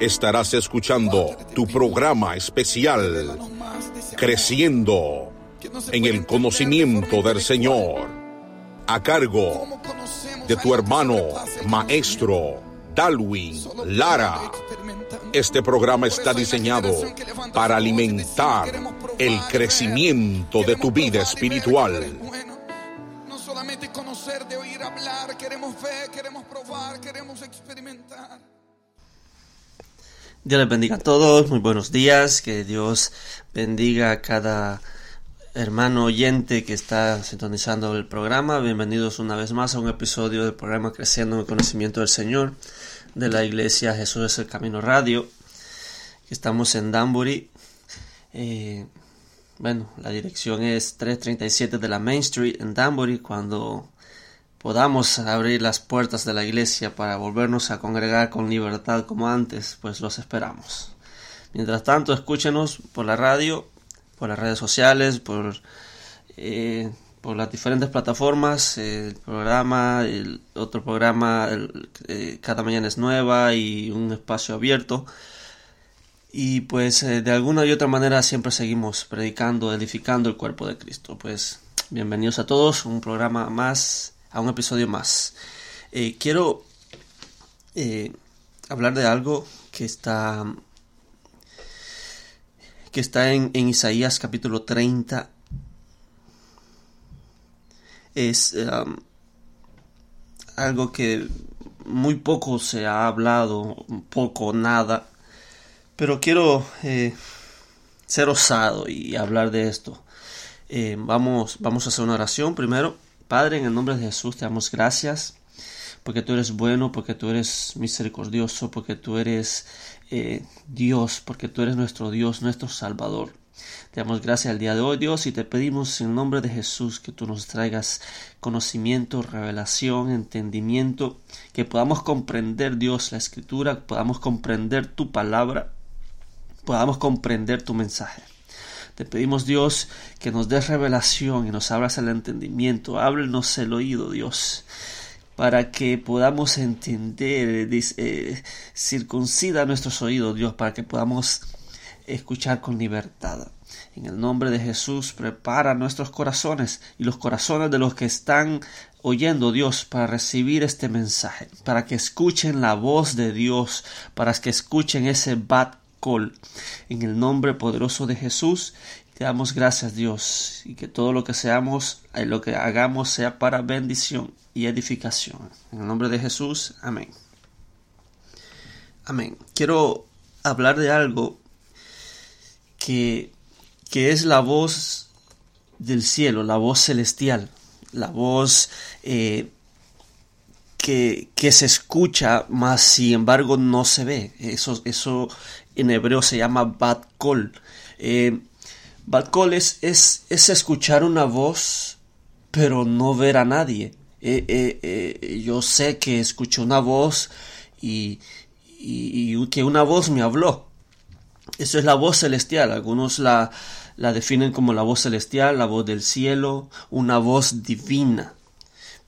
estarás escuchando tu programa especial, Creciendo en el conocimiento del Señor, a cargo de tu hermano, maestro Dalwin Lara. Este programa está diseñado para alimentar el crecimiento de tu vida espiritual. No solamente conocer, de oír hablar, queremos ver, queremos probar, queremos experimentar. Dios les bendiga a todos, muy buenos días, que Dios bendiga a cada hermano oyente que está sintonizando el programa. Bienvenidos una vez más a un episodio del programa Creciendo en el Conocimiento del Señor de la Iglesia Jesús es el Camino Radio. Estamos en Danbury. Eh, bueno, la dirección es 337 de la Main Street en Danbury. Cuando podamos abrir las puertas de la iglesia para volvernos a congregar con libertad como antes, pues los esperamos. Mientras tanto, escúchenos por la radio, por las redes sociales, por, eh, por las diferentes plataformas, el programa, el otro programa, el, eh, cada mañana es nueva y un espacio abierto. Y pues eh, de alguna y otra manera siempre seguimos predicando, edificando el cuerpo de Cristo. Pues bienvenidos a todos, un programa más, a un episodio más. Eh, quiero eh, hablar de algo que está que está en, Isaías capítulo 30 es um, algo que muy poco se ha hablado, poco, nada, pero quiero eh, ser osado y hablar de esto. Vamos, vamos a hacer una oración primero. Padre, en el nombre de Jesús te damos gracias porque tú eres bueno, porque tú eres misericordioso, porque tú eres eh, Dios, porque tú eres nuestro Dios, nuestro Salvador. Te damos gracias al día de hoy, Dios, y te pedimos en nombre de Jesús que tú nos traigas conocimiento, revelación, entendimiento, que podamos comprender, Dios, la escritura, podamos comprender tu palabra, podamos comprender tu mensaje. Te pedimos, Dios, que nos des revelación y nos abras el entendimiento, ábrenos el oído, Dios, para que podamos entender, eh, circuncida nuestros oídos, Dios, para que podamos escuchar con libertad. En el nombre de Jesús, prepara nuestros corazones y los corazones de los que están oyendo Dios para recibir este mensaje, para que escuchen la voz de Dios, para que escuchen ese bat En el nombre poderoso de Jesús, te damos gracias Dios y que todo lo que seamos, y lo que hagamos sea para bendición y edificación. En el nombre de Jesús, amén. Amén. Quiero hablar de algo que, que es la voz del cielo, la voz celestial, la voz eh, que, que, se escucha, más sin embargo no se ve. Eso, eso en hebreo se llama bat kol. Eh, kol es, es, es, escuchar una voz, pero no ver a nadie. Eh, eh, yo sé que escucho una voz y, y, que una voz me habló. Eso es la voz celestial. Algunos la, la definen como la voz celestial, la voz del cielo, una voz divina.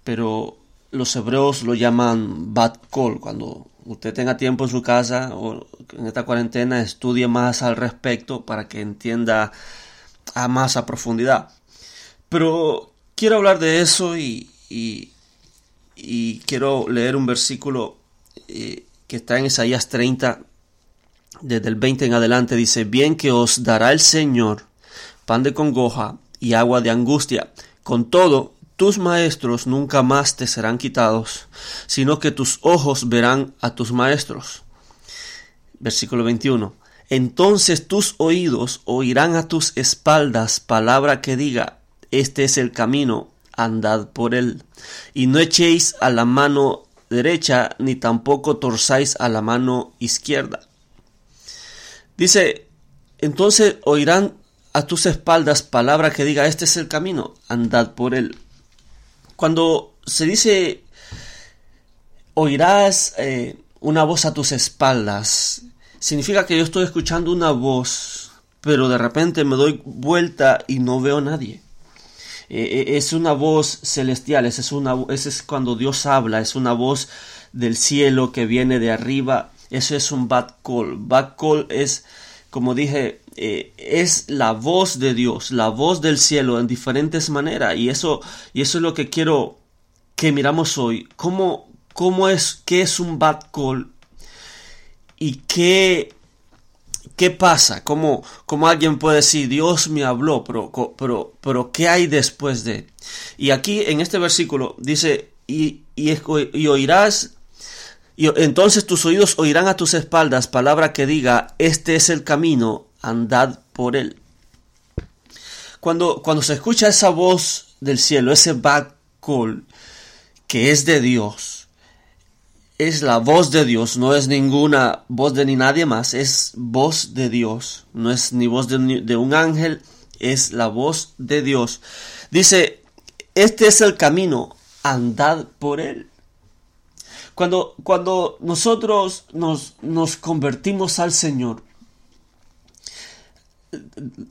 Pero los hebreos lo llaman bat kol. Cuando usted tenga tiempo en su casa o en esta cuarentena, estudie más al respecto para que entienda a más a profundidad. Pero quiero hablar de eso y, y, quiero leer un versículo eh, que está en Isaías 30, desde el 20 en adelante. Dice, bien que os dará el Señor pan de congoja y agua de angustia. Con todo, tus maestros nunca más te serán quitados, sino que tus ojos verán a tus maestros. Versículo 21. Entonces tus oídos oirán a tus espaldas palabra que diga, este es el camino, andad por él. Y no echéis a la mano derecha, ni tampoco torzáis a la mano izquierda. Dice, entonces oirán a tus espaldas palabra que diga, este es el camino, andad por él. Cuando se dice oirás eh, una voz a tus espaldas, significa que yo estoy escuchando una voz, pero de repente me doy vuelta y no veo a nadie. Eh, eh, es una voz celestial, esa es, una, ese es cuando Dios habla, es una voz del cielo que viene de arriba. Eso es un bad call. Bad call es, como dije, eh, es la voz de Dios, la voz del cielo en diferentes maneras. Y eso, y eso es lo que quiero que miramos hoy. ¿Cómo, cómo es, qué es un bad call? Y qué, qué pasa? ¿Cómo, cómo alguien puede decir, Dios me habló, pero, pero, pero ¿qué hay después de? Y aquí en este versículo dice, y, y, y oirás y entonces tus oídos oirán a tus espaldas palabra que diga, este es el camino, andad por él. Cuando, cuando se escucha esa voz del cielo, ese back call, que es de Dios, es la voz de Dios, no es ninguna voz de ni nadie más, es voz de Dios, no es ni voz de, de un ángel, es la voz de Dios. Dice, este es el camino, andad por él. Cuando, cuando nosotros nos, nos convertimos al Señor,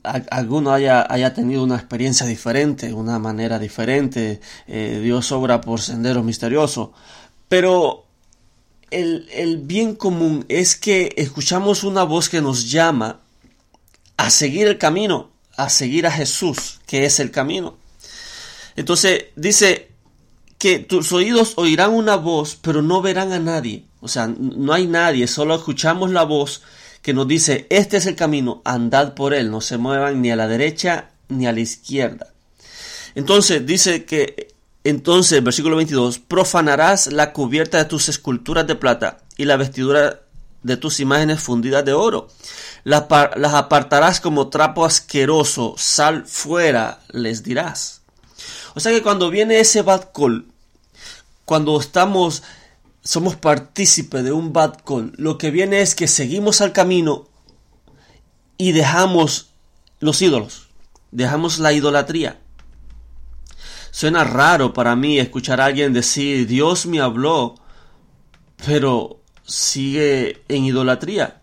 alguno haya, haya, tenido una experiencia diferente, una manera diferente, eh, Dios obra por sendero misterioso, pero el, el bien común es que escuchamos una voz que nos llama a seguir el camino, a seguir a Jesús, que es el camino. Entonces dice que tus oídos oirán una voz, pero no verán a nadie. O sea, no hay nadie, solo escuchamos la voz que nos dice, este es el camino, andad por él, no se muevan ni a la derecha ni a la izquierda. Entonces dice que, entonces, versículo 22, profanarás la cubierta de tus esculturas de plata y la vestidura de tus imágenes fundidas de oro. Las, las apartarás como trapo asqueroso, sal fuera, les dirás. O sea que cuando viene ese bad call, cuando estamos somos partícipes de un bad call. Lo que viene es que seguimos al camino y dejamos los ídolos, dejamos la idolatría. Suena raro para mí escuchar a alguien decir, Dios me habló, pero sigue en idolatría.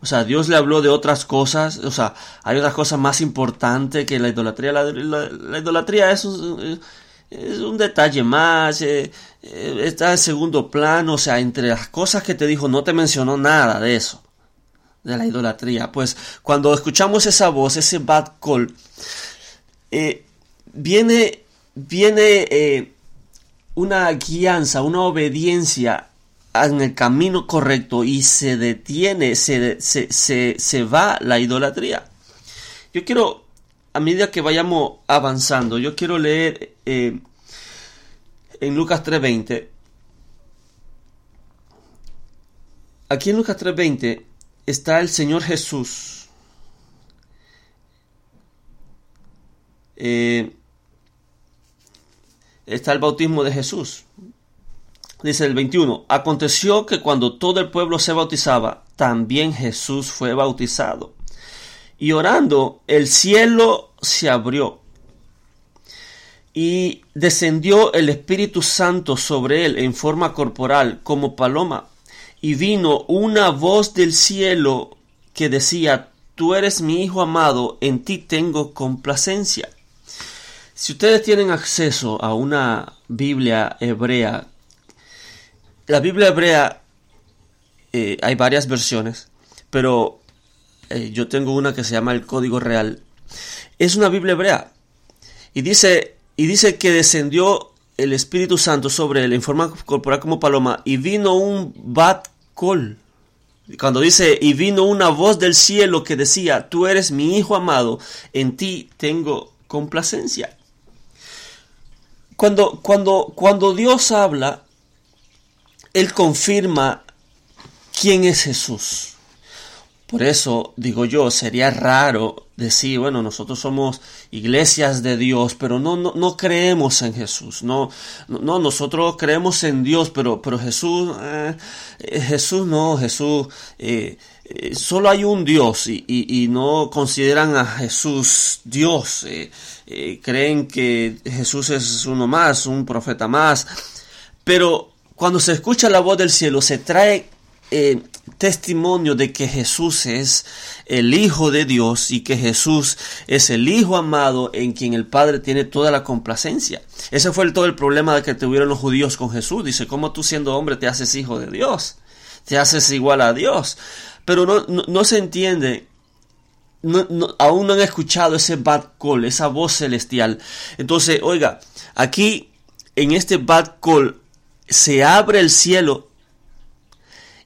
O sea, Dios le habló de otras cosas, o sea, hay otras cosas más importantes que la idolatría. La, idolatría es es un detalle más, eh, eh, está en segundo plano, o sea, entre las cosas que te dijo no te mencionó nada de eso, de la idolatría. Pues cuando escuchamos esa voz, ese bad call, eh, viene, viene una guianza, una obediencia en el camino correcto y se detiene, se, se, se, se va la idolatría. Yo quiero a medida que vayamos avanzando, yo quiero leer eh, en Lucas 3:20. Aquí en Lucas 3:20 está el Señor Jesús. Eh, está el bautismo de Jesús. Dice el 21, aconteció que cuando todo el pueblo se bautizaba, también Jesús fue bautizado. Y orando, el cielo se abrió y descendió el Espíritu Santo sobre él en forma corporal como paloma, y vino una voz del cielo que decía, tú eres mi hijo amado, en ti tengo complacencia. Si ustedes tienen acceso a una Biblia hebrea, la Biblia hebrea eh, hay varias versiones, pero eh, yo tengo una que se llama el Código Real. Es una Biblia hebrea y dice y dice que descendió el Espíritu Santo sobre él en forma corporal como paloma y vino un bat col. Cuando dice y vino una voz del cielo que decía, tú eres mi hijo amado, en ti tengo complacencia. Cuando, cuando, cuando Dios habla, Él confirma quién es Jesús. Por eso digo yo, sería raro decir, bueno, nosotros somos iglesias de Dios, pero no, no, no creemos en Jesús. No, no, nosotros creemos en Dios, pero, pero Jesús, eh, eh, Jesús no, Jesús, eh, solo hay un Dios y, y, no consideran a Jesús Dios. creen que Jesús es uno más, un profeta más. Pero cuando se escucha la voz del cielo, se trae eh, testimonio de que Jesús es el Hijo de Dios y que Jesús es el Hijo amado en quien el Padre tiene toda la complacencia. Ese fue todo el problema que tuvieron los judíos con Jesús. Dice, ¿cómo tú siendo hombre te haces hijo de Dios? Te haces igual a Dios. Pero no, no, se entiende aún no han escuchado ese bad call, esa voz celestial. Entonces, oiga, aquí en este bad call se abre el cielo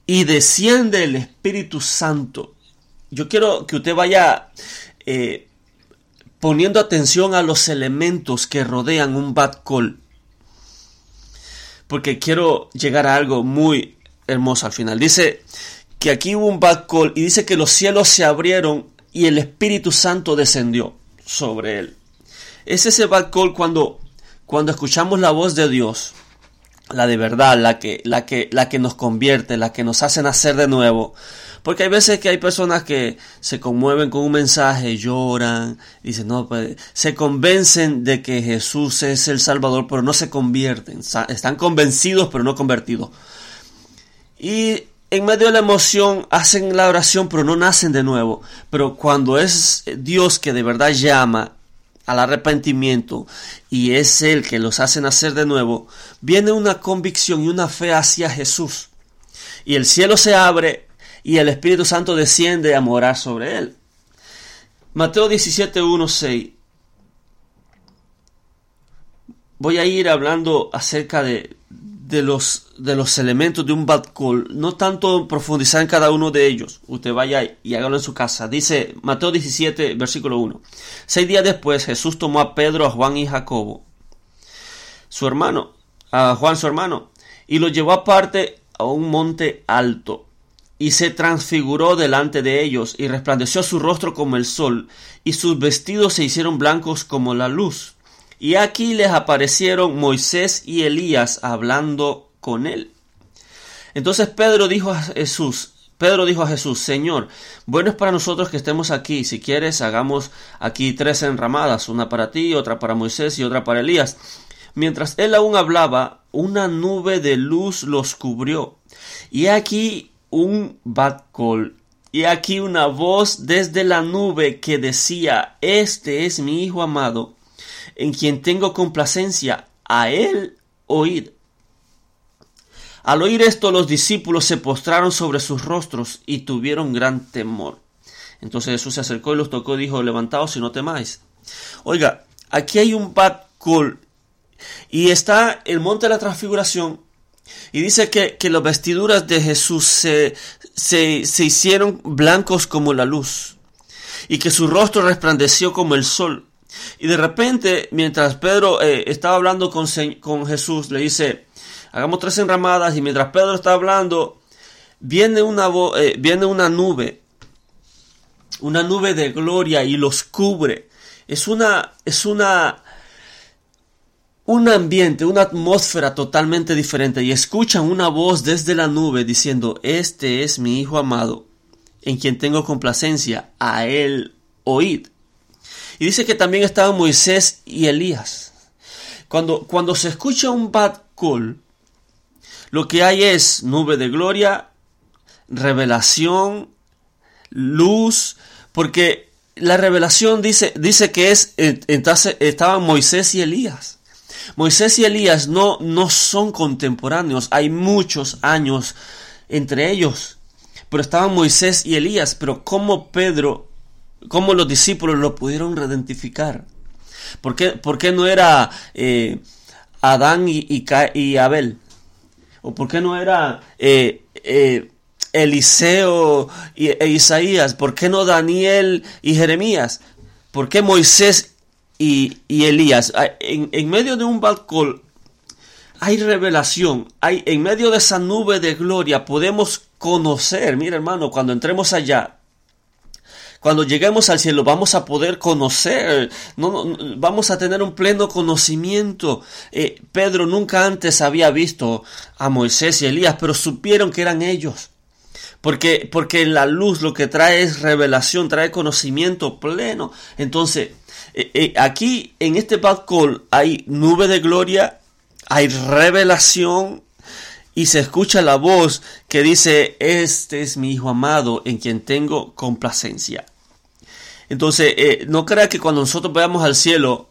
y desciende el Espíritu Santo. Yo quiero que usted vaya eh, poniendo atención a los elementos que rodean un bad call. Porque quiero llegar a algo muy hermoso al final. Dice que aquí hubo un bad call y dice que los cielos se abrieron y el Espíritu Santo descendió sobre él. Es ese bad call cuando, cuando escuchamos la voz de Dios la de verdad, la que, la que, la que nos convierte, la que nos hace nacer de nuevo. Porque hay veces que hay personas que se conmueven con un mensaje, lloran, dicen, no, pues, se convencen de que Jesús es el Salvador, pero no se convierten. Están convencidos, pero no convertidos. Y en medio de la emoción hacen la oración, pero no nacen de nuevo. Pero cuando es Dios que de verdad llama al arrepentimiento y es Él que los hace nacer de nuevo, viene una convicción y una fe hacia Jesús. Y el cielo se abre y el Espíritu Santo desciende a morar sobre Él. Mateo 17, 1, 6. Voy a ir hablando acerca de, de los, de los elementos de un bad call, no tanto profundizar en cada uno de ellos, usted vaya y hágalo en su casa. Dice Mateo 17, versículo 1. Seis días después Jesús tomó a Pedro, a Juan y Jacobo, su hermano, a Juan su hermano, y lo llevó aparte a un monte alto, y se transfiguró delante de ellos, y resplandeció su rostro como el sol, y sus vestidos se hicieron blancos como la luz. Y aquí les aparecieron Moisés y Elías hablando con él. Entonces Pedro dijo a Jesús, Pedro dijo a Jesús, Señor, bueno es para nosotros que estemos aquí. Si quieres, hagamos aquí tres enramadas, una para ti, otra para Moisés y otra para Elías. Mientras él aún hablaba, una nube de luz los cubrió. Y aquí un batcol. Y aquí una voz desde la nube que decía, Este es mi Hijo amado, en quien tengo complacencia, a él oíd. Al oír esto los discípulos se postraron sobre sus rostros y tuvieron gran temor. Entonces Jesús se acercó y los tocó y dijo, levantaos y no temáis. Oiga, aquí hay un call y está el monte de la transfiguración y dice que, que las vestiduras de Jesús se, se, se hicieron blancos como la luz y que su rostro resplandeció como el sol. Y de repente, mientras Pedro eh, estaba hablando con, Jesús, le dice, hagamos tres enramadas, y mientras Pedro está hablando, viene una, eh, viene una nube, una nube de gloria y los cubre. Es una, es una, un ambiente, una atmósfera totalmente diferente y escuchan una voz desde la nube diciendo, este es mi Hijo amado, en quien tengo complacencia, a él oíd. Y dice que también estaban Moisés y Elías. Cuando, cuando se escucha un bad call, lo que hay es nube de gloria revelación, luz, porque la revelación dice, dice que es, entonces estaban Moisés y Elías. Moisés y Elías no, no son contemporáneos, hay muchos años entre ellos, pero estaban Moisés y Elías, pero ¿cómo Pedro, cómo los discípulos lo pudieron identificar? ¿Por qué, por qué no era eh, Adán y, y, Abel? ¿O por qué no era eh, eh, Eliseo e Isaías? ¿Por qué no Daniel y Jeremías? ¿Por qué Moisés y, Elías? En, en, medio de un balcón hay revelación, hay en medio de esa nube de gloria podemos conocer, mira hermano, cuando entremos allá, cuando lleguemos al cielo vamos a poder conocer, no, vamos a tener un pleno conocimiento. Eh, Pedro nunca antes había visto a Moisés y Elías, pero supieron que eran ellos. Porque, porque la luz lo que trae es revelación, trae conocimiento pleno. Entonces, eh, eh, aquí en este bad hay nube de gloria, hay revelación y se escucha la voz que dice, este es mi Hijo amado en quien tengo complacencia. Entonces, eh, no crea que cuando nosotros vayamos al cielo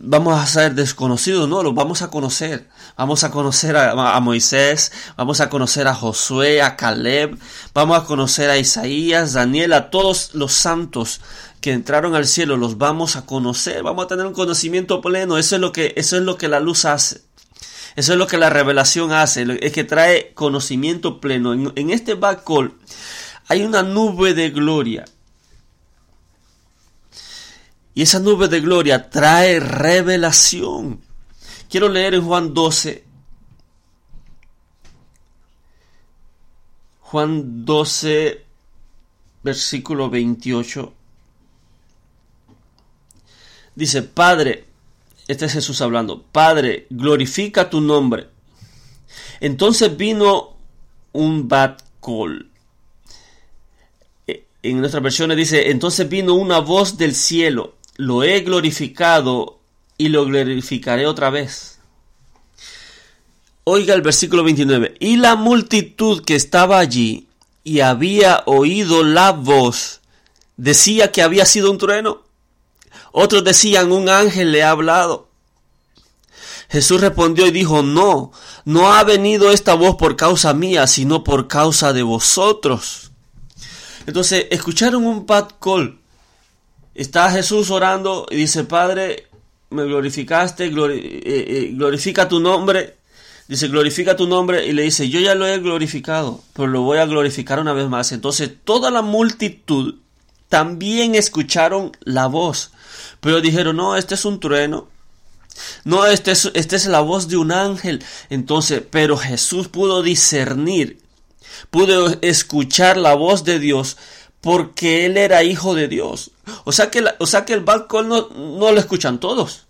vamos a ser desconocidos, no, los vamos a conocer. Vamos a conocer a, Moisés, vamos a conocer a Josué, a Caleb, vamos a conocer a Isaías, Daniel, a todos los santos que entraron al cielo, los vamos a conocer, vamos a tener un conocimiento pleno, eso es lo que, eso es lo que la luz hace. Eso es lo que la revelación hace, es que trae conocimiento pleno. En, este bacol hay una nube de gloria. Y esa nube de gloria trae revelación. Quiero leer en Juan 12. Juan 12, versículo 28. Dice, Padre, este es Jesús hablando. Padre, glorifica tu nombre. Entonces vino un bat call. E, en nuestra versión dice, entonces vino una voz del cielo. Lo he glorificado y lo glorificaré otra vez. Oiga el versículo 29. Y la multitud que estaba allí y había oído la voz, decía que había sido un trueno otros decían, un ángel le ha hablado. Jesús respondió y dijo, no, no ha venido esta voz por causa mía, sino por causa de vosotros. Entonces, escucharon un pat call. Está Jesús orando y dice, Padre, me glorificaste, eh, eh, glorifica tu nombre. Dice, glorifica tu nombre y le dice, yo ya lo he glorificado, pero lo voy a glorificar una vez más. Entonces, toda la multitud también escucharon la voz. Pero dijeron, no, este es un trueno. No, este es, este es la voz de un ángel. Entonces, pero Jesús pudo discernir, pudo escuchar la voz de Dios porque él era hijo de Dios. O sea que, o sea que el balcón no, no lo escuchan todos.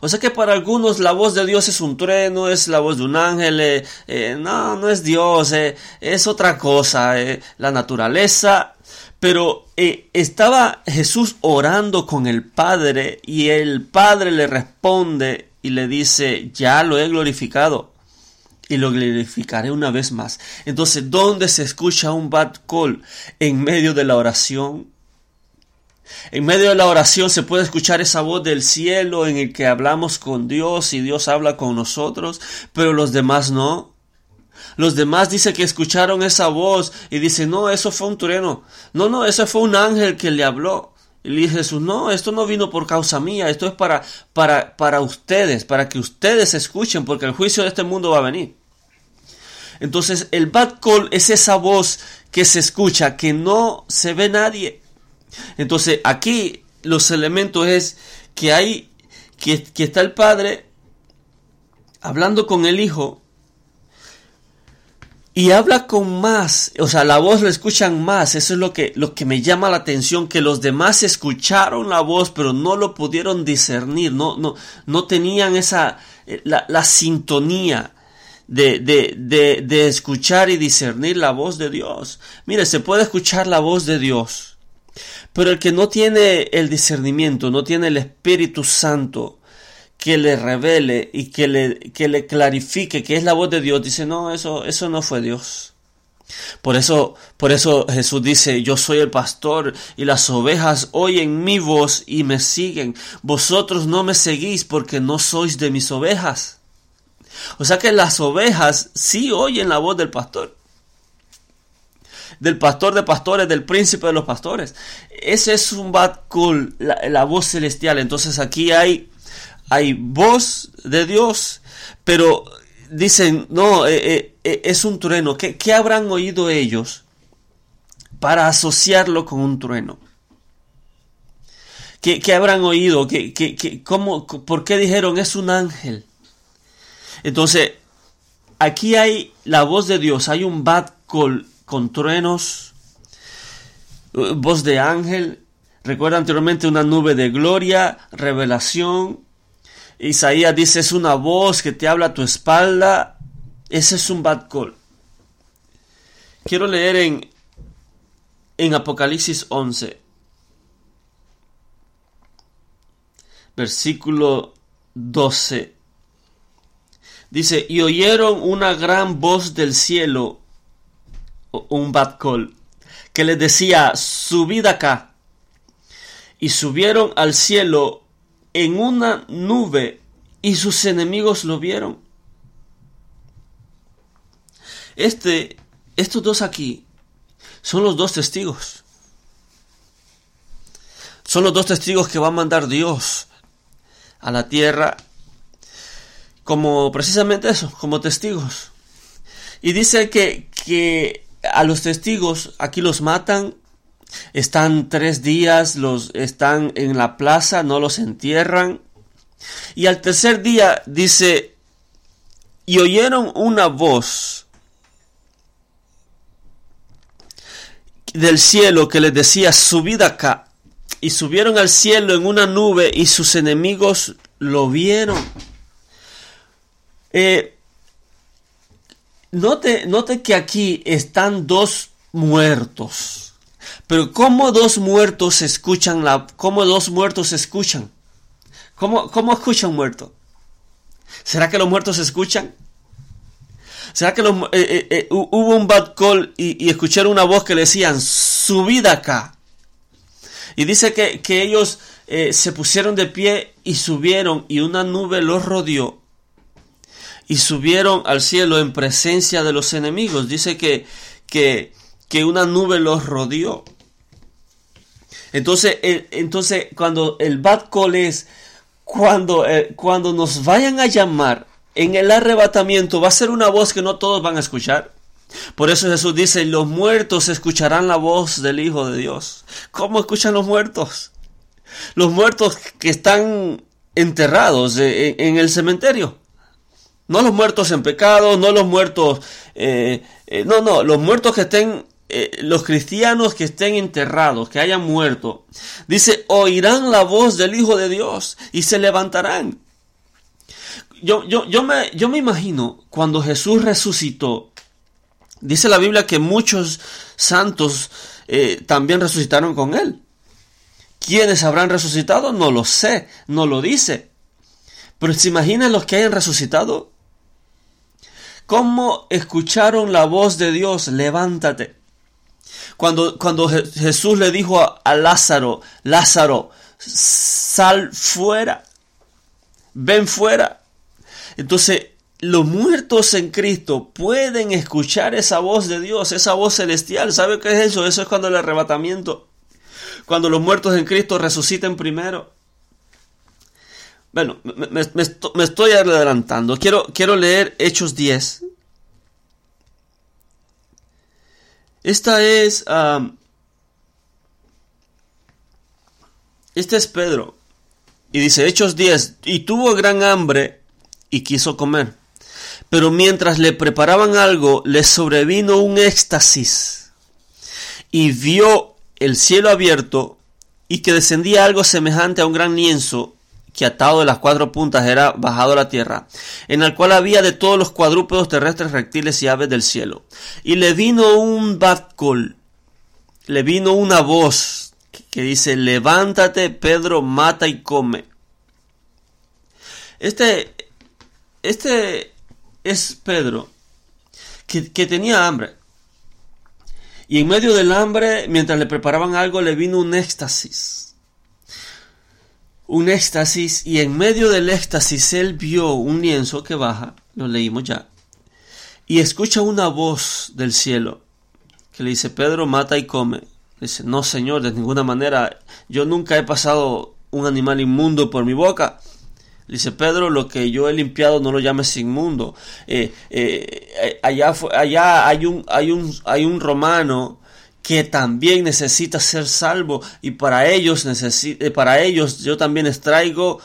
O sea que para algunos la voz de Dios es un trueno, es la voz de un ángel, eh, eh, no, no es Dios, eh, es otra cosa, la naturaleza pero estaba Jesús orando con el Padre y el Padre le responde y le dice, ya lo he glorificado y lo glorificaré una vez más. Entonces, ¿dónde se escucha un bad call? En medio de la oración. En medio de la oración se puede escuchar esa voz del cielo en el que hablamos con Dios y Dios habla con nosotros, pero los demás no. Los demás dicen que escucharon esa voz y dicen, no, eso fue un trueno. No, no, eso fue un ángel que le habló. Y le dice Jesús, no, esto no vino por causa mía, esto es para, para, para ustedes, para que ustedes escuchen, porque el juicio de este mundo va a venir. Entonces, el bad call es esa voz que se escucha, que no se ve nadie. Entonces, aquí los elementos es que hay, que, que está el Padre hablando con el Hijo y habla con más, o sea, la voz la escuchan más, eso es lo que, lo que me llama la atención, que los demás escucharon la voz, pero no lo pudieron discernir, no, no, no tenían esa, eh, la, la sintonía de, de, de, de escuchar y discernir la voz de Dios. Mire, se puede escuchar la voz de Dios, pero el que no tiene el discernimiento, no tiene el Espíritu Santo, que le revele y que le, que le clarifique que es la voz de Dios, dice, no, eso, eso no fue Dios. Por eso, por eso Jesús dice, yo soy el pastor y las ovejas oyen mi voz y me siguen. Vosotros no me seguís porque no sois de mis ovejas. O sea que las ovejas sí oyen la voz del pastor. Del pastor de pastores, del príncipe de los pastores. Ese es un bad call, la, voz celestial. Entonces aquí hay, hay voz de Dios, pero dicen, no, eh, eh, eh, es un trueno. ¿Qué, habrán oído ellos para asociarlo con un trueno? ¿Qué, habrán oído? ¿Qué, qué, cómo, ¿Por qué dijeron es un ángel? Entonces, aquí hay la voz de Dios, hay un bad call con truenos, voz de ángel. Recuerda anteriormente una nube de gloria, revelación, Isaías dice, es una voz que te habla a tu espalda. Ese es un bad call. Quiero leer en, en Apocalipsis 11, versículo 12. Dice, y oyeron una gran voz del cielo, un bad que les decía, subid acá. Y subieron al cielo en una nube y sus enemigos lo vieron. Este, estos dos aquí son los dos testigos. Son los dos testigos que va a mandar Dios a la tierra como precisamente eso, como testigos. Y dice que, que a los testigos aquí los matan están tres días, los están en la plaza, no los entierran. Y al tercer día dice, y oyeron una voz del cielo que les decía, subid acá. Y subieron al cielo en una nube y sus enemigos lo vieron. Eh, note, note que aquí están dos muertos. Pero ¿cómo dos muertos escuchan la... ¿Cómo dos muertos escuchan? ¿Cómo, cómo escuchan un muerto? ¿Será que los muertos escuchan? ¿Será que eh, eh, eh, hubo un bad call y, escucharon una voz que le decían, subid acá? Y dice que ellos se pusieron de pie y subieron y una nube los rodeó y subieron al cielo en presencia de los enemigos. Dice que, que, que una nube los rodeó. Entonces, entonces cuando el bad call es cuando, eh, cuando nos vayan a llamar en el arrebatamiento, va a ser una voz que no todos van a escuchar. Por eso Jesús dice, los muertos escucharán la voz del Hijo de Dios. ¿Cómo escuchan los muertos? Los muertos que están enterrados eh, en, el cementerio. No los muertos en pecado, no los muertos... Eh, no, no, los muertos que estén eh, los cristianos que estén enterrados, que hayan muerto, dice, oirán la voz del Hijo de Dios y se levantarán. Yo, yo, yo, me, yo me imagino cuando Jesús resucitó, dice la Biblia que muchos santos eh, también resucitaron con él. ¿Quiénes habrán resucitado? No lo sé, no lo dice. Pero se imaginan los que hayan resucitado. ¿Cómo escucharon la voz de Dios? Levántate. Cuando, cuando Jesús le dijo a, Lázaro, Lázaro, sal fuera, ven fuera. Entonces, los muertos en Cristo pueden escuchar esa voz de Dios, esa voz celestial. ¿Sabe qué es eso? Eso es cuando el arrebatamiento, cuando los muertos en Cristo resuciten primero. Bueno, me, estoy adelantando. Quiero, leer Hechos 10, Esta es... este es Pedro. Y dice, Hechos 10, y tuvo gran hambre y quiso comer. Pero mientras le preparaban algo, le sobrevino un éxtasis. Y vio el cielo abierto y que descendía algo semejante a un gran lienzo que atado de las cuatro puntas era bajado a la tierra, en el cual había de todos los cuadrúpedos terrestres, reptiles y aves del cielo. Y le vino un batcol, le vino una voz que dice, levántate Pedro, mata y come. Este, este es Pedro, que, que tenía hambre. Y en medio del hambre, mientras le preparaban algo, le vino un éxtasis. Un éxtasis y en medio del éxtasis él vio un lienzo que baja, lo leímos ya, y escucha una voz del cielo que le dice, Pedro, mata y come. Dice, no señor, de ninguna manera, yo nunca he pasado un animal inmundo por mi boca. Dice Pedro, lo que yo he limpiado no lo llames inmundo. Eh, eh, allá, allá hay, un, hay, un, hay un romano que también necesita ser salvo y para ellos, eh, para ellos yo también les traigo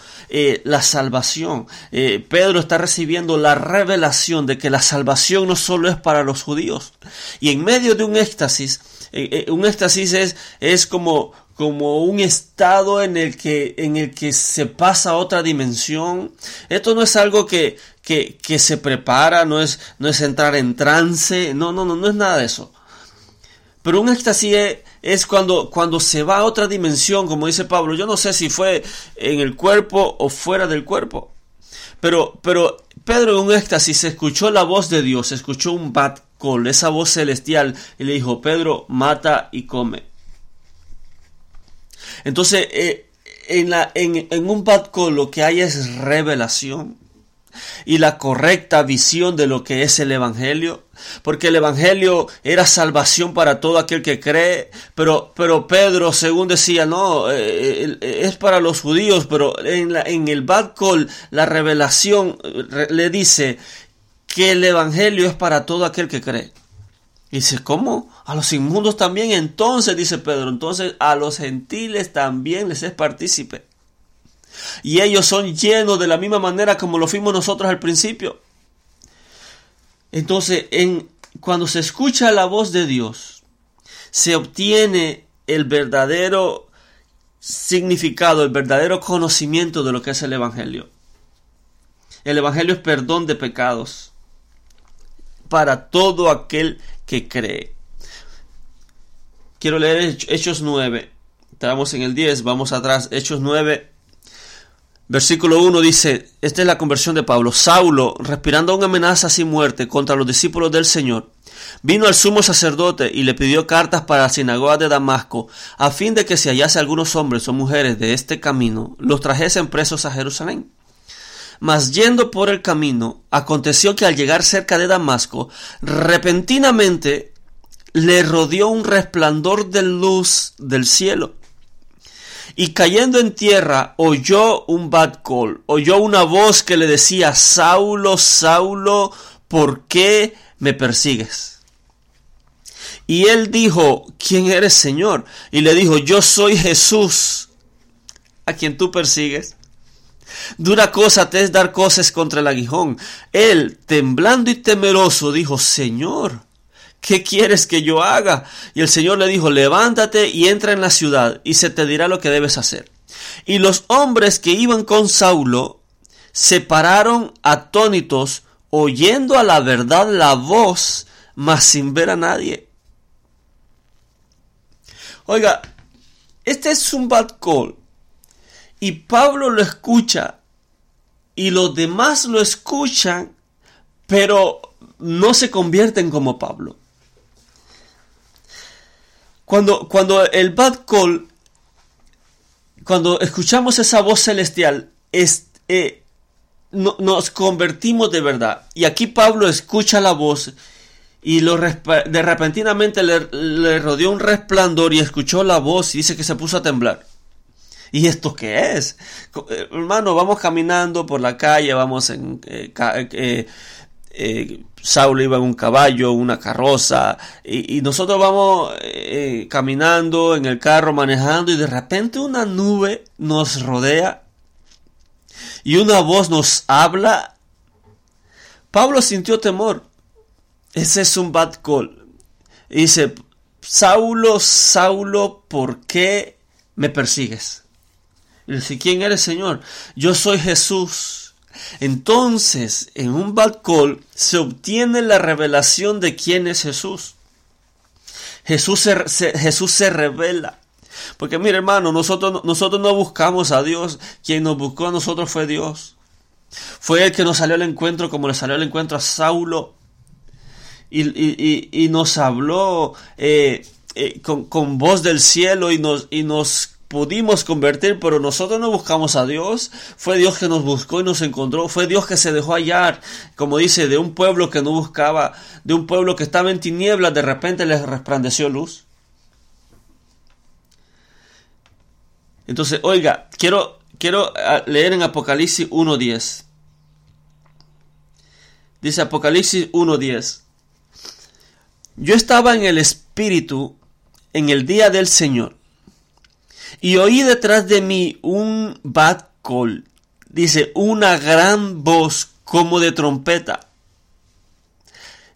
la salvación. Pedro está recibiendo la revelación de que la salvación no solo es para los judíos. Y en medio de un éxtasis, un éxtasis es, es como, como un estado en el que, en el que se pasa a otra dimensión. Esto no es algo que, que, que se prepara, no es, no es entrar en trance, no, no, no, no es nada de eso. Pero un éxtasis es, cuando, cuando se va a otra dimensión, como dice Pablo. Yo no sé si fue en el cuerpo o fuera del cuerpo. Pero, pero Pedro en un éxtasis escuchó la voz de Dios, escuchó un bat call, esa voz celestial, y le dijo, Pedro, mata y come. Entonces, eh, en, la, en, en, un call lo que hay es revelación y la correcta visión de lo que es el Evangelio. Porque el Evangelio era salvación para todo aquel que cree. Pero, pero Pedro, según decía, no, eh, eh, es para los judíos. Pero en, la, en el call la revelación le dice que el Evangelio es para todo aquel que cree. Y dice, ¿cómo? A los inmundos también. Entonces, dice Pedro, entonces a los gentiles también les es partícipe. Y ellos son llenos de la misma manera como lo fuimos nosotros al principio. Entonces, en, cuando se escucha la voz de Dios, se obtiene el verdadero significado, el verdadero conocimiento de lo que es el Evangelio. El Evangelio es perdón de pecados para todo aquel que cree. Quiero leer Hechos 9. Estamos en el 10, vamos atrás. Hechos 9, versículo 1 dice, esta es la conversión de Pablo. Saulo, respirando una amenaza sin muerte contra los discípulos del Señor, vino al sumo sacerdote y le pidió cartas para la sinagoga de Damasco, a fin de que si hallase algunos hombres o mujeres de este camino, los trajesen presos a Jerusalén. Mas yendo por el camino, aconteció que al llegar cerca de Damasco, repentinamente le rodeó un resplandor de luz del cielo. Y cayendo en tierra, oyó un bad call, oyó una voz que le decía, Saulo, Saulo, ¿por qué me persigues? Y él dijo, ¿quién eres, Señor? Y le dijo, yo soy Jesús, a quien tú persigues. Dura cosa te es dar cosas contra el aguijón. Él, temblando y temeroso, dijo, Señor, ¿qué quieres que yo haga? Y el Señor le dijo, levántate y entra en la ciudad, y se te dirá lo que debes hacer. Y los hombres que iban con Saulo se pararon atónitos, oyendo a la verdad la voz, mas sin ver a nadie. Oiga, este es un bad call. Y Pablo lo escucha y los demás lo escuchan, pero no se convierten como Pablo. Cuando, cuando el bad call, cuando escuchamos esa voz celestial, es, eh, nos convertimos de verdad. Y aquí Pablo escucha la voz y lo de repentinamente le, rodeó un resplandor y escuchó la voz y dice que se puso a temblar. ¿Y esto qué es? Eh, hermano, vamos caminando por la calle, vamos en... Eh, eh, Saulo iba en un caballo, una carroza, y, nosotros vamos caminando en el carro, manejando, y de repente una nube nos rodea y una voz nos habla. Pablo sintió temor. Ese es un bad call. Dice, Saulo, Saulo, ¿por qué me persigues? Y dice, ¿quién eres, Señor? Yo soy Jesús. Entonces, en un balcón se obtiene la revelación de quién es Jesús. Jesús se, Jesús se revela. Porque mire hermano, nosotros, nosotros no buscamos a Dios. Quien nos buscó a nosotros fue Dios. Fue el que nos salió al encuentro como le salió al encuentro a Saulo. y, nos habló eh, eh, con, con, voz del cielo y nos, y nos pudimos convertir, pero nosotros no buscamos a Dios. Fue Dios que nos buscó y nos encontró. Fue Dios que se dejó hallar, como dice, de un pueblo que no buscaba, de un pueblo que estaba en tinieblas, de repente les resplandeció luz. Entonces, oiga, quiero, quiero ah, leer en Apocalipsis 1.10. Dice Apocalipsis 1.10. Yo estaba en el Espíritu en el día del Señor y oí detrás de mí un bad call. Dice, una gran voz como de trompeta.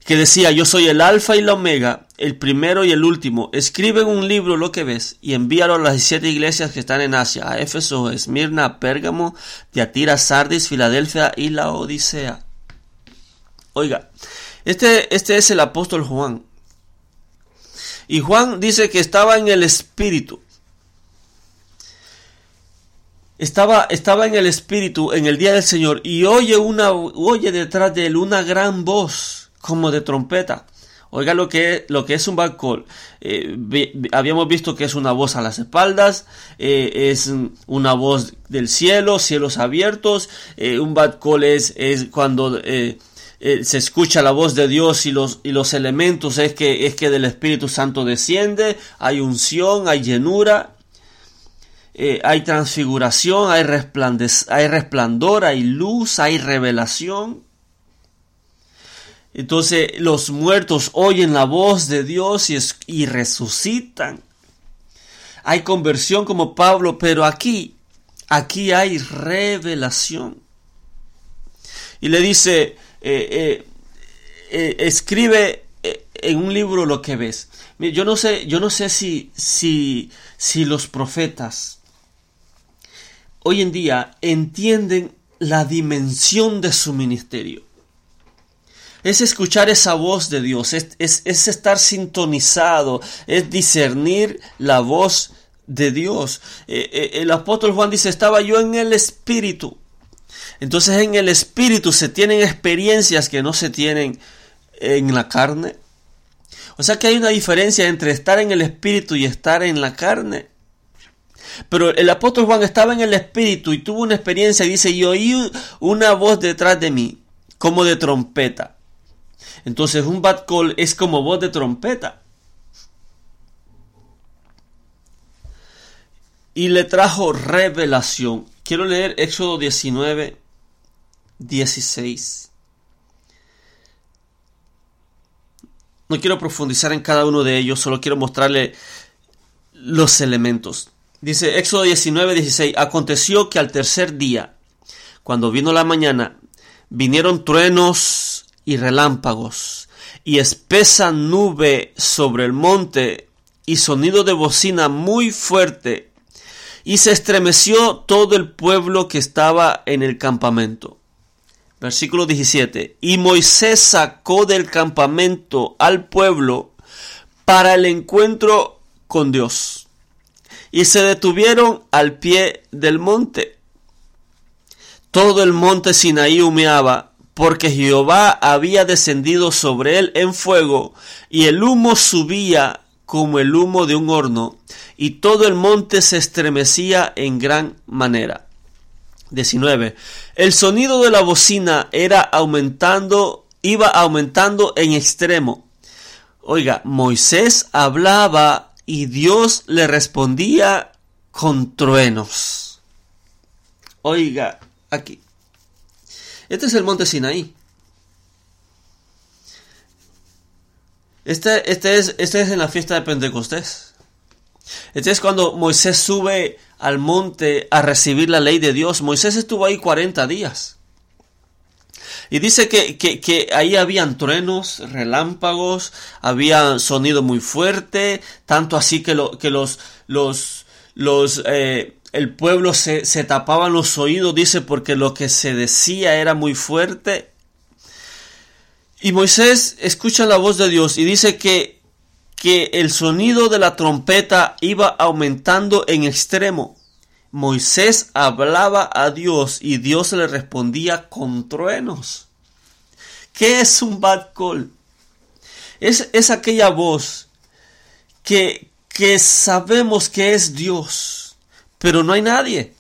Que decía, yo soy el alfa y la omega, el primero y el último. Escribe en un libro lo que ves y envíalo a las siete iglesias que están en Asia, a Éfeso, Esmirna, Pérgamo, Tiatira, Sardis, Filadelfia y la Odisea. Oiga, este, este es el apóstol Juan. Y Juan dice que estaba en el Espíritu. Estaba, estaba en el Espíritu en el día del Señor y oye, una, oye detrás de él una gran voz como de trompeta. Oiga lo que, lo que es un bad call. Eh, habíamos visto que es una voz a las espaldas, eh, es una voz del cielo, cielos abiertos. Eh, un bad call es, es cuando se escucha la voz de Dios y los, y los elementos es que, es que del Espíritu Santo desciende, hay unción, hay llenura. Eh, hay transfiguración, hay, resplandor, hay luz, hay revelación. Entonces los muertos oyen la voz de Dios y, y resucitan. Hay conversión como Pablo, pero aquí, aquí hay revelación. Y le dice, eh, eh, escribe en un libro lo que ves. Yo no sé, yo no sé si, si, si los profetas hoy en día entienden la dimensión de su ministerio. Es escuchar esa voz de Dios, es, estar sintonizado, es discernir la voz de Dios. Eh, eh, el apóstol Juan dice, estaba yo en el Espíritu. Entonces en el Espíritu se tienen experiencias que no se tienen en la carne. O sea que hay una diferencia entre estar en el Espíritu y estar en la carne. Pero el apóstol Juan estaba en el Espíritu y tuvo una experiencia y dice, y oí una voz detrás de mí, como de trompeta. Entonces un bad call es como voz de trompeta. Y le trajo revelación. Quiero leer Éxodo 19, 16. No quiero profundizar en cada uno de ellos, solo quiero mostrarle los elementos. Dice Éxodo 19, 16. Aconteció que al tercer día, cuando vino la mañana, vinieron truenos y relámpagos, y espesa nube sobre el monte, y sonido de bocina muy fuerte, y se estremeció todo el pueblo que estaba en el campamento. Versículo 17. Y Moisés sacó del campamento al pueblo para el encuentro con Dios y se detuvieron al pie del monte. Todo el monte Sinaí humeaba, porque Jehová había descendido sobre él en fuego, y el humo subía como el humo de un horno, y todo el monte se estremecía en gran manera. 19. El sonido de la bocina era aumentando, iba aumentando en extremo. Oiga, Moisés hablaba y Dios le respondía con truenos. Oiga, aquí. Este es el monte Sinaí. Este, este, es, este es en la fiesta de Pentecostés. Este es cuando Moisés sube al monte a recibir la ley de Dios. Moisés estuvo ahí 40 días. Y dice que, ahí habían truenos, relámpagos, había sonido muy fuerte, tanto así que, lo, que los, los, los, eh, el pueblo se, se tapaban los oídos, dice, porque lo que se decía era muy fuerte. Y Moisés escucha la voz de Dios y dice que, que el sonido de la trompeta iba aumentando en extremo. Moisés hablaba a Dios y Dios le respondía con truenos. ¿Qué es un bad call? Es, es aquella voz que, que sabemos que es Dios, pero no hay nadie.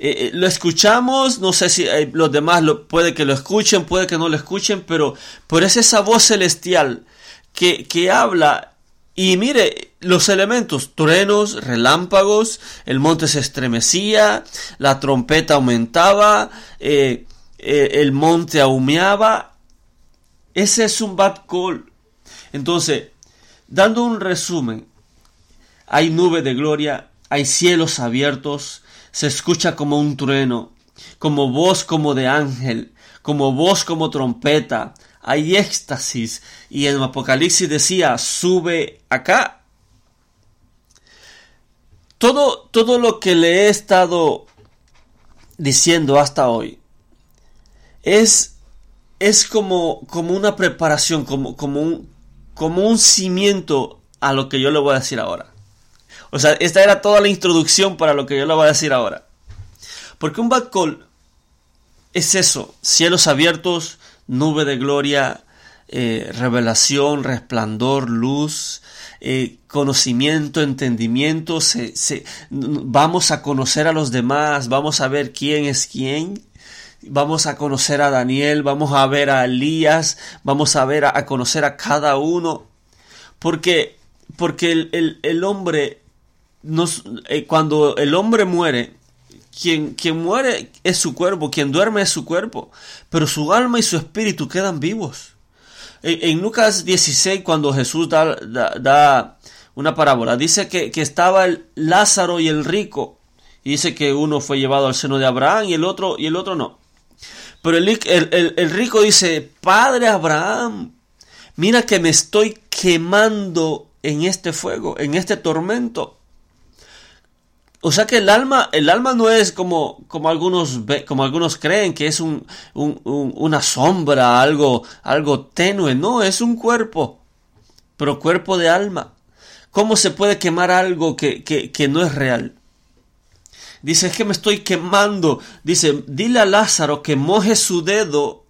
Eh, eh, lo escuchamos, no sé si eh, los demás lo, puede que lo escuchen, puede que no lo escuchen, pero, pero es esa voz celestial que, que habla y mire, los elementos, truenos, relámpagos, el monte se estremecía, la trompeta aumentaba, el monte ahumeaba. Ese es un bad call. Entonces, dando un resumen, hay nube de gloria, hay cielos abiertos, se escucha como un trueno, como voz como de ángel, como voz como trompeta, hay éxtasis y en Apocalipsis decía, sube acá. Todo, todo lo que le he estado diciendo hasta hoy es, es como, como una preparación, como, como, un, como un cimiento a lo que yo le voy a decir ahora. O sea, esta era toda la introducción para lo que yo le voy a decir ahora. Porque un bad es eso, cielos abiertos, nube de gloria, eh, revelación, resplandor, luz, eh, conocimiento, entendimiento, vamos a conocer a los demás, vamos a ver quién es quién, vamos a conocer a Daniel, vamos a ver a Elías, vamos a ver a, conocer a cada uno, porque, porque el, el hombre eh, cuando el hombre muere, quien, muere es su cuerpo, quien duerme es su cuerpo, pero su alma y su espíritu quedan vivos. En, Lucas 16, cuando Jesús da, una parábola, dice que, estaba el Lázaro y el rico, y dice que uno fue llevado al seno de Abraham y el otro, y el otro no. Pero el, el, el rico dice, Padre Abraham, mira que me estoy quemando en este fuego, en este tormento. O sea que el alma, el alma no es como, como, algunos, como algunos creen, que es un, una sombra, algo, algo tenue. No, es un cuerpo, pero cuerpo de alma. ¿Cómo se puede quemar algo que, que, que no es real? Dice, es que me estoy quemando. Dice, dile a Lázaro que moje su dedo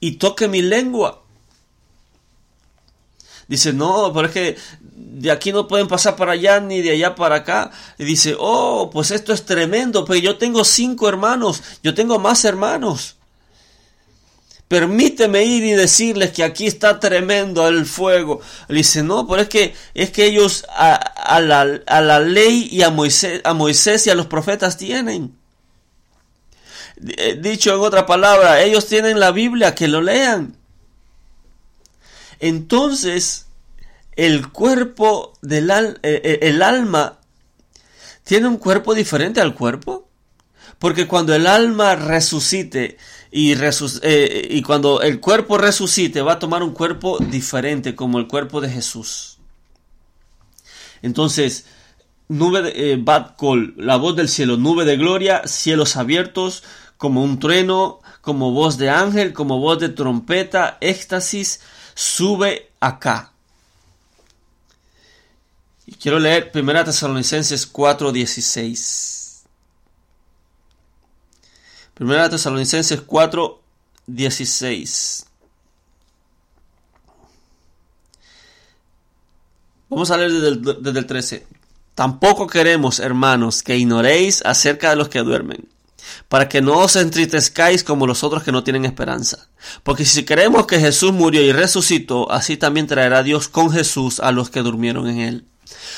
y toque mi lengua. Dice, no, pero es que de aquí no pueden pasar para allá ni de allá para acá. Y dice, oh, pues esto es tremendo, pero yo tengo cinco hermanos, yo tengo más hermanos. Permíteme ir y decirles que aquí está tremendo el fuego. Le dice, no, pero es que, es que ellos a, la, a la, ley y a Moisés, a Moisés y a los profetas tienen. Eh, dicho en otra palabra, ellos tienen la Biblia, que lo lean. Entonces, el cuerpo del eh, eh, el alma tiene un cuerpo diferente al cuerpo. Porque cuando el alma resucite y, eh, y cuando el cuerpo resucite va a tomar un cuerpo diferente como el cuerpo de Jesús. Entonces, nube de bad call, la voz del cielo, nube de gloria, cielos abiertos, como un trueno, como voz de ángel, como voz de trompeta, éxtasis, sube acá. Y quiero leer 1 Tesalonicenses 4:16. 1 Tesalonicenses 4:16. Vamos a leer desde el, desde el 13. Tampoco queremos, hermanos, que ignoréis acerca de los que duermen para que no os entristezcáis como los otros que no tienen esperanza. Porque si creemos que Jesús murió y resucitó, así también traerá Dios con Jesús a los que durmieron en él.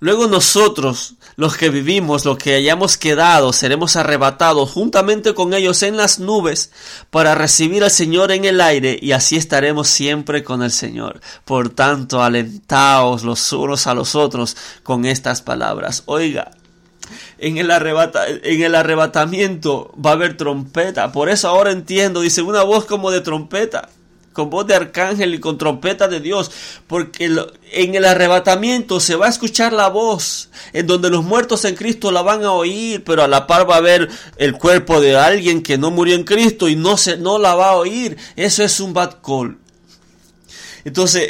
Luego nosotros, los que vivimos, los que hayamos quedado, seremos arrebatados juntamente con ellos en las nubes para recibir al Señor en el aire y así estaremos siempre con el Señor. Por tanto, alentaos los unos a los otros con estas palabras. Oiga, en el, en el arrebatamiento va a haber trompeta. Por eso ahora entiendo, dice una voz como de trompeta. Con voz de arcángel y con trompeta de Dios, porque en el arrebatamiento se va a escuchar la voz, en donde los muertos en Cristo la van a oír, pero a la par va a ver el cuerpo de alguien que no murió en Cristo y no, se, no la va a oír. Eso es un bad call. Entonces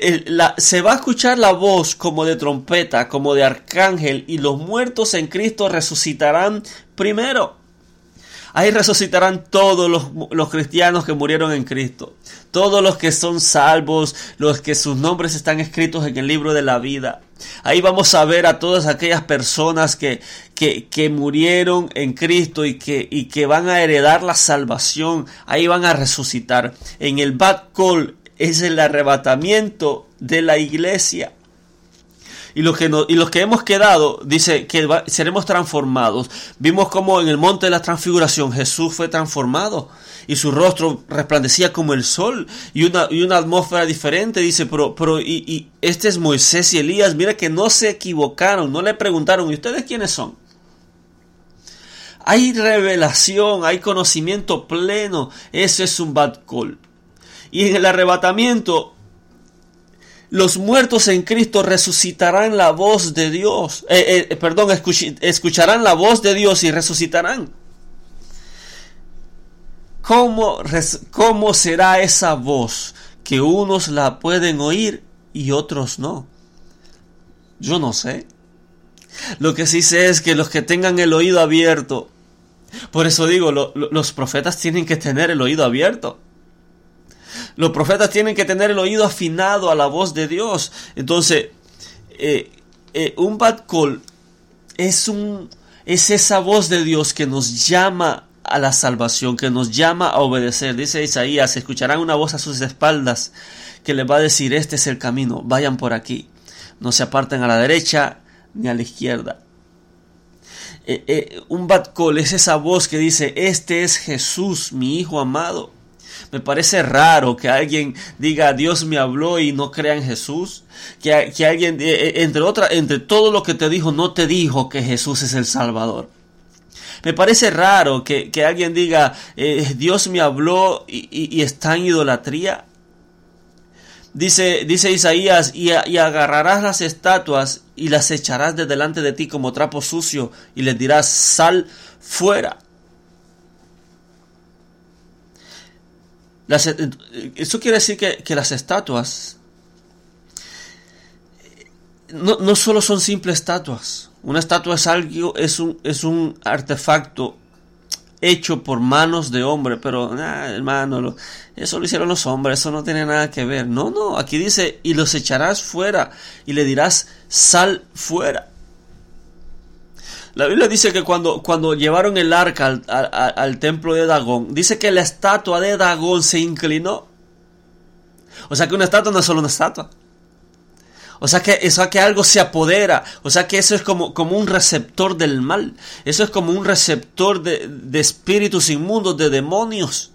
se va a escuchar la voz como de trompeta, como de arcángel, y los muertos en Cristo resucitarán primero. Ahí resucitarán todos los, cristianos que murieron en Cristo. Todos los que son salvos, los que sus nombres están escritos en el libro de la vida. Ahí vamos a ver a todas aquellas personas que, que, murieron en Cristo y que, y que van a heredar la salvación. Ahí van a resucitar. En el Bad Call es el arrebatamiento de la iglesia. Y los, que y los que hemos quedado, dice que seremos transformados. Vimos como en el monte de la transfiguración Jesús fue transformado y su rostro resplandecía como el sol y una, y una atmósfera diferente. Dice, pero, pero y, y este es Moisés y Elías, mira que no se equivocaron, no le preguntaron, ¿y ustedes quiénes son? Hay revelación, hay conocimiento pleno. Eso es un bad call. Y en el arrebatamiento los muertos en Cristo resucitarán la voz de Dios, eh, eh, perdón, escucharán la voz de Dios y resucitarán. ¿Cómo, ¿Cómo será esa voz que unos la pueden oír y otros no? Yo no sé. Lo que sí sé es que los que tengan el oído abierto, por eso digo, los profetas tienen que tener el oído abierto. Los profetas tienen que tener el oído afinado a la voz de Dios. Entonces, eh, eh, un call es, un, es esa voz de Dios que nos llama a la salvación, que nos llama a obedecer. Dice Isaías, escucharán una voz a sus espaldas que les va a decir, este es el camino, vayan por aquí. No se aparten a la derecha ni a la izquierda. Eh, un bad call es esa voz que dice, este es Jesús, mi Hijo amado. Me parece raro que alguien diga Dios me habló y no crea en Jesús. Que, que alguien, eh, eh, entre otra, entre todo lo que te dijo, no te dijo que Jesús es el Salvador. Me parece raro que, alguien diga eh, Dios me habló y, está en idolatría. Dice, dice Isaías, y, y, agarrarás las estatuas y las echarás de delante de ti como trapo sucio y les dirás, sal fuera. Eso quiere decir que, las estatuas no, no, solo son simples estatuas. Una estatua es algo, es un, es un artefacto hecho por manos de hombre, pero hermano, eso lo hicieron los hombres, eso no tiene nada que ver. No, no, aquí dice, y los echarás fuera y le dirás, sal fuera. La Biblia dice que cuando, cuando llevaron el arca al, templo de Dagón, dice que la estatua de Dagón se inclinó. O sea que una estatua no es solo una estatua. O sea que, eso que algo se apodera. O sea que eso es como, como un receptor del mal. Eso es como un receptor de, de espíritus inmundos, de demonios.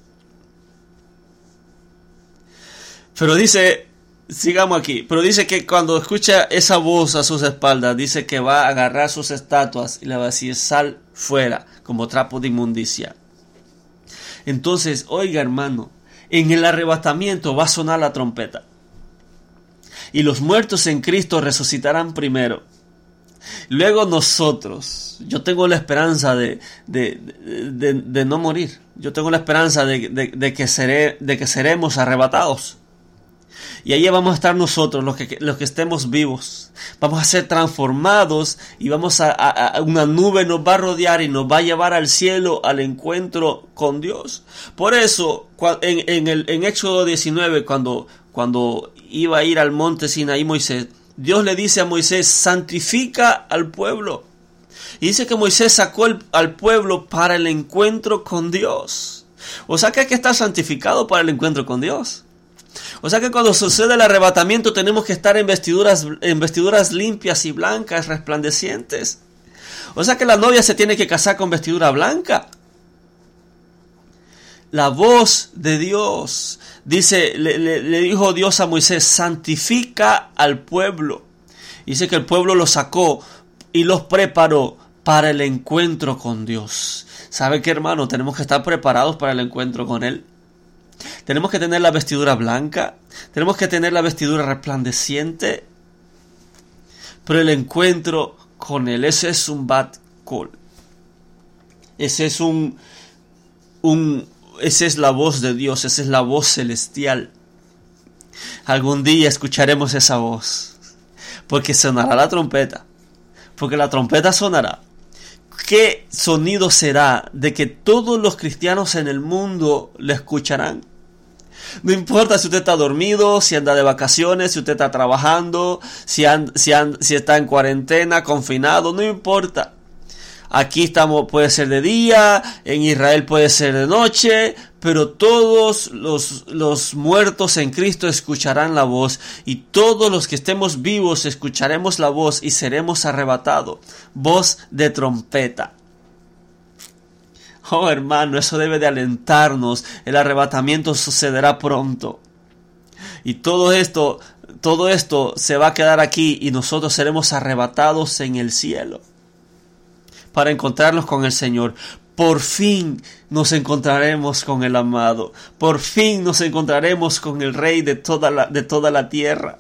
Pero dice Sigamos aquí, pero dice que cuando escucha esa voz a sus espaldas, dice que va a agarrar sus estatuas y le va a decir sal fuera como trapo de inmundicia. Entonces, oiga hermano, en el arrebatamiento va a sonar la trompeta. Y los muertos en Cristo resucitarán primero. Luego nosotros, yo tengo la esperanza de, de, de, no morir. Yo tengo la esperanza de, que seré, de que seremos arrebatados. Y ahí vamos a estar nosotros, los que, los que estemos vivos. Vamos a ser transformados y vamos a, una nube nos va a rodear y nos va a llevar al cielo, al encuentro con Dios. Por eso, en, en, el, en Éxodo 19, cuando, cuando iba a ir al monte Sinaí Moisés, Dios le dice a Moisés, santifica al pueblo. Y dice que Moisés sacó al pueblo para el encuentro con Dios. O sea que hay que estar santificado para el encuentro con Dios. O sea que cuando sucede el arrebatamiento tenemos que estar en vestiduras, en vestiduras limpias y blancas, resplandecientes. O sea que la novia se tiene que casar con vestidura blanca. La voz de Dios, dice, le, dijo Dios a Moisés, santifica al pueblo. Dice que el pueblo lo sacó y los preparó para el encuentro con Dios. ¿Sabe qué hermano? Tenemos que estar preparados para el encuentro con Él. Tenemos que tener la vestidura blanca, tenemos que tener la vestidura resplandeciente, pero el encuentro con Él, ese es un bad call. Ese es un, un, esa es la voz de Dios, esa es la voz celestial. Algún día escucharemos esa voz, porque sonará la trompeta, porque la trompeta sonará. ¿Qué sonido será de que todos los cristianos en el mundo le escucharán? No importa si usted está dormido, si anda de vacaciones, si usted está trabajando, si, si, está en cuarentena, confinado, no importa. Aquí estamos, puede ser de día, en Israel puede ser de noche, pero todos los, los, muertos en Cristo escucharán la voz y todos los que estemos vivos escucharemos la voz y seremos arrebatados. Voz de trompeta. Oh hermano, eso debe de alentarnos. El arrebatamiento sucederá pronto. Y todo esto, todo esto se va a quedar aquí y nosotros seremos arrebatados en el cielo para encontrarnos con el Señor. Por fin nos encontraremos con el amado. Por fin nos encontraremos con el Rey de toda la, de toda la tierra.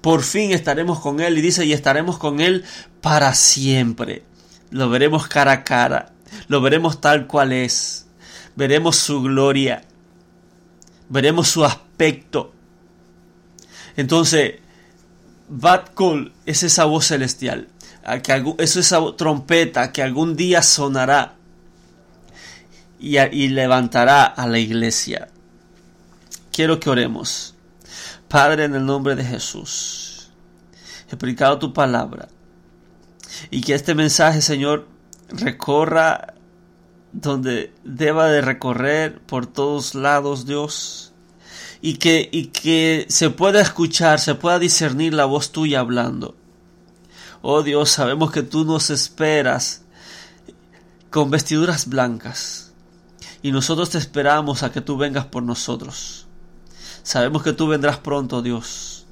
Por fin estaremos con Él y dice, y estaremos con Él para siempre. Lo veremos cara a cara. Lo veremos tal cual es. Veremos su gloria. Veremos su aspecto. Entonces, Bad Call es esa voz celestial que esa trompeta que algún día sonará y, y levantará a la iglesia. Quiero que oremos. Padre, en el nombre de Jesús, he predicado tu palabra y que este mensaje, Señor, recorra donde deba de recorrer por todos lados, Dios, y que, y que se pueda escuchar, se pueda discernir la voz tuya hablando. Oh Dios, sabemos que tú nos esperas con vestiduras blancas y nosotros te esperamos a que tú vengas por nosotros. Sabemos que tú vendrás pronto, Dios,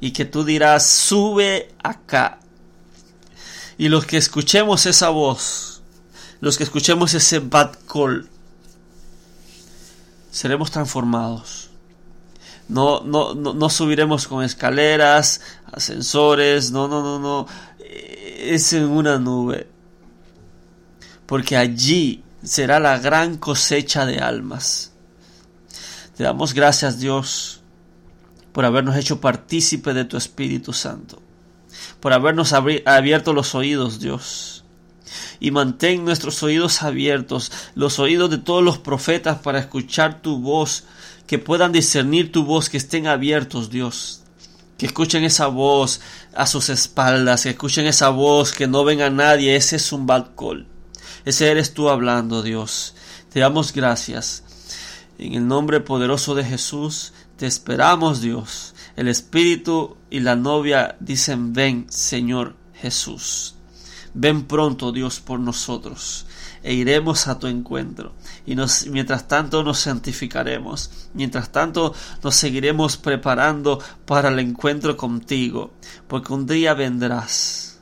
y que tú dirás, sube acá. Y los que escuchemos esa voz, los que escuchemos ese bad call, seremos transformados no, no, no, no subiremos con escaleras, ascensores, no, no, no, no, es en una nube. Porque allí será la gran cosecha de almas. Te damos gracias Dios por habernos hecho partícipe de tu Espíritu Santo, por habernos abierto los oídos Dios. Y mantén nuestros oídos abiertos, los oídos de todos los profetas para escuchar tu voz que puedan discernir tu voz, que estén abiertos, Dios. Que escuchen esa voz a sus espaldas, que escuchen esa voz, que no venga nadie. Ese es un bad call. Ese eres tú hablando, Dios. Te damos gracias. En el nombre poderoso de Jesús, te esperamos, Dios. El Espíritu y la novia dicen, ven, Señor Jesús. Ven pronto, Dios, por nosotros e iremos a tu encuentro. Y nos, mientras tanto nos santificaremos, mientras tanto nos seguiremos preparando para el encuentro contigo, porque un día vendrás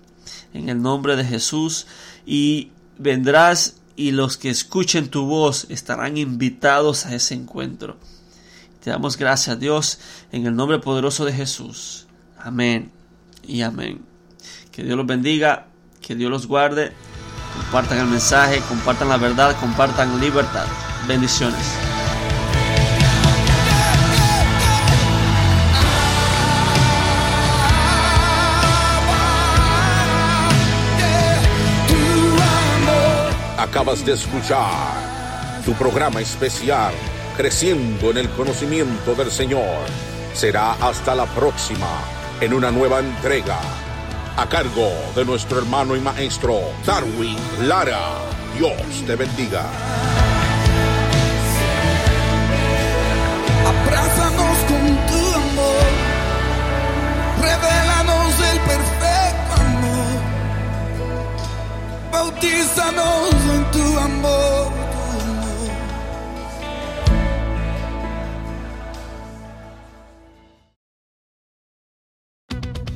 en el nombre de Jesús y vendrás y los que escuchen tu voz estarán invitados a ese encuentro. Te damos gracias, Dios, en el nombre poderoso de Jesús. Amén y amén. Que Dios los bendiga, que Dios los guarde compartan el mensaje, compartan la verdad, compartan libertad. Bendiciones. Acabas de escuchar tu programa especial, Creciendo en el Conocimiento del Señor. Será hasta la próxima, en una nueva entrega a cargo de nuestro hermano y maestro Darwin Lara. Dios te bendiga. Abrázanos con tu amor, revelanos el perfecto amor, bautízanos en tu amor.